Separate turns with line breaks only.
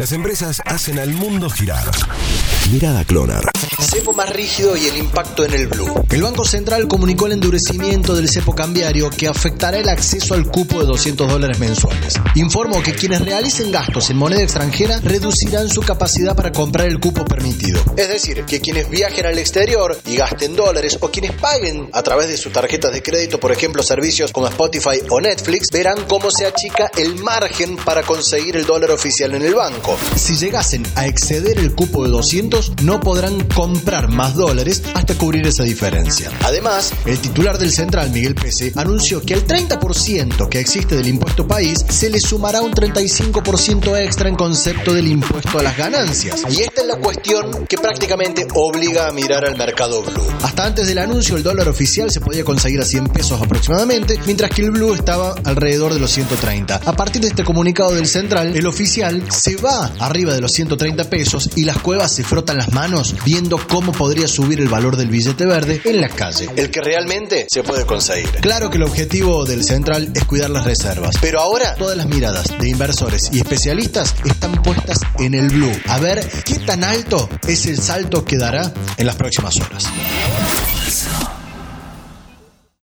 Las empresas hacen al mundo girar. Mirada Clonar.
Cepo más rígido y el impacto en el blue. El Banco Central comunicó el endurecimiento del cepo cambiario que afectará el acceso al cupo de 200 dólares mensuales. Informó que quienes realicen gastos en moneda extranjera reducirán su capacidad para comprar el cupo permitido. Es decir, que quienes viajen al exterior y gasten dólares o quienes paguen a través de sus tarjetas de crédito, por ejemplo, servicios como Spotify o Netflix, verán cómo se achica el margen para conseguir el dólar oficial en el banco. Si llegasen a exceder el cupo de 200, no podrán comprar más dólares hasta cubrir esa diferencia. Además, el titular del Central, Miguel Pese, anunció que al 30% que existe del impuesto país se le sumará un 35% extra en concepto del impuesto a las ganancias. Y esta es la cuestión que prácticamente obliga a mirar al mercado blue. Hasta antes del anuncio, el dólar oficial se podía conseguir a 100 pesos aproximadamente, mientras que el blue estaba alrededor de los 130. A partir de este comunicado del Central, el oficial se va arriba de los 130 pesos y las cuevas se frotan las manos viendo cómo podría subir el valor del billete verde en la calle. El que realmente se puede conseguir. Claro que el objetivo del Central es cuidar las reservas, pero ahora todas las miradas de inversores y especialistas están puestas en el blue. A ver qué tan alto es el salto que dará en las próximas horas.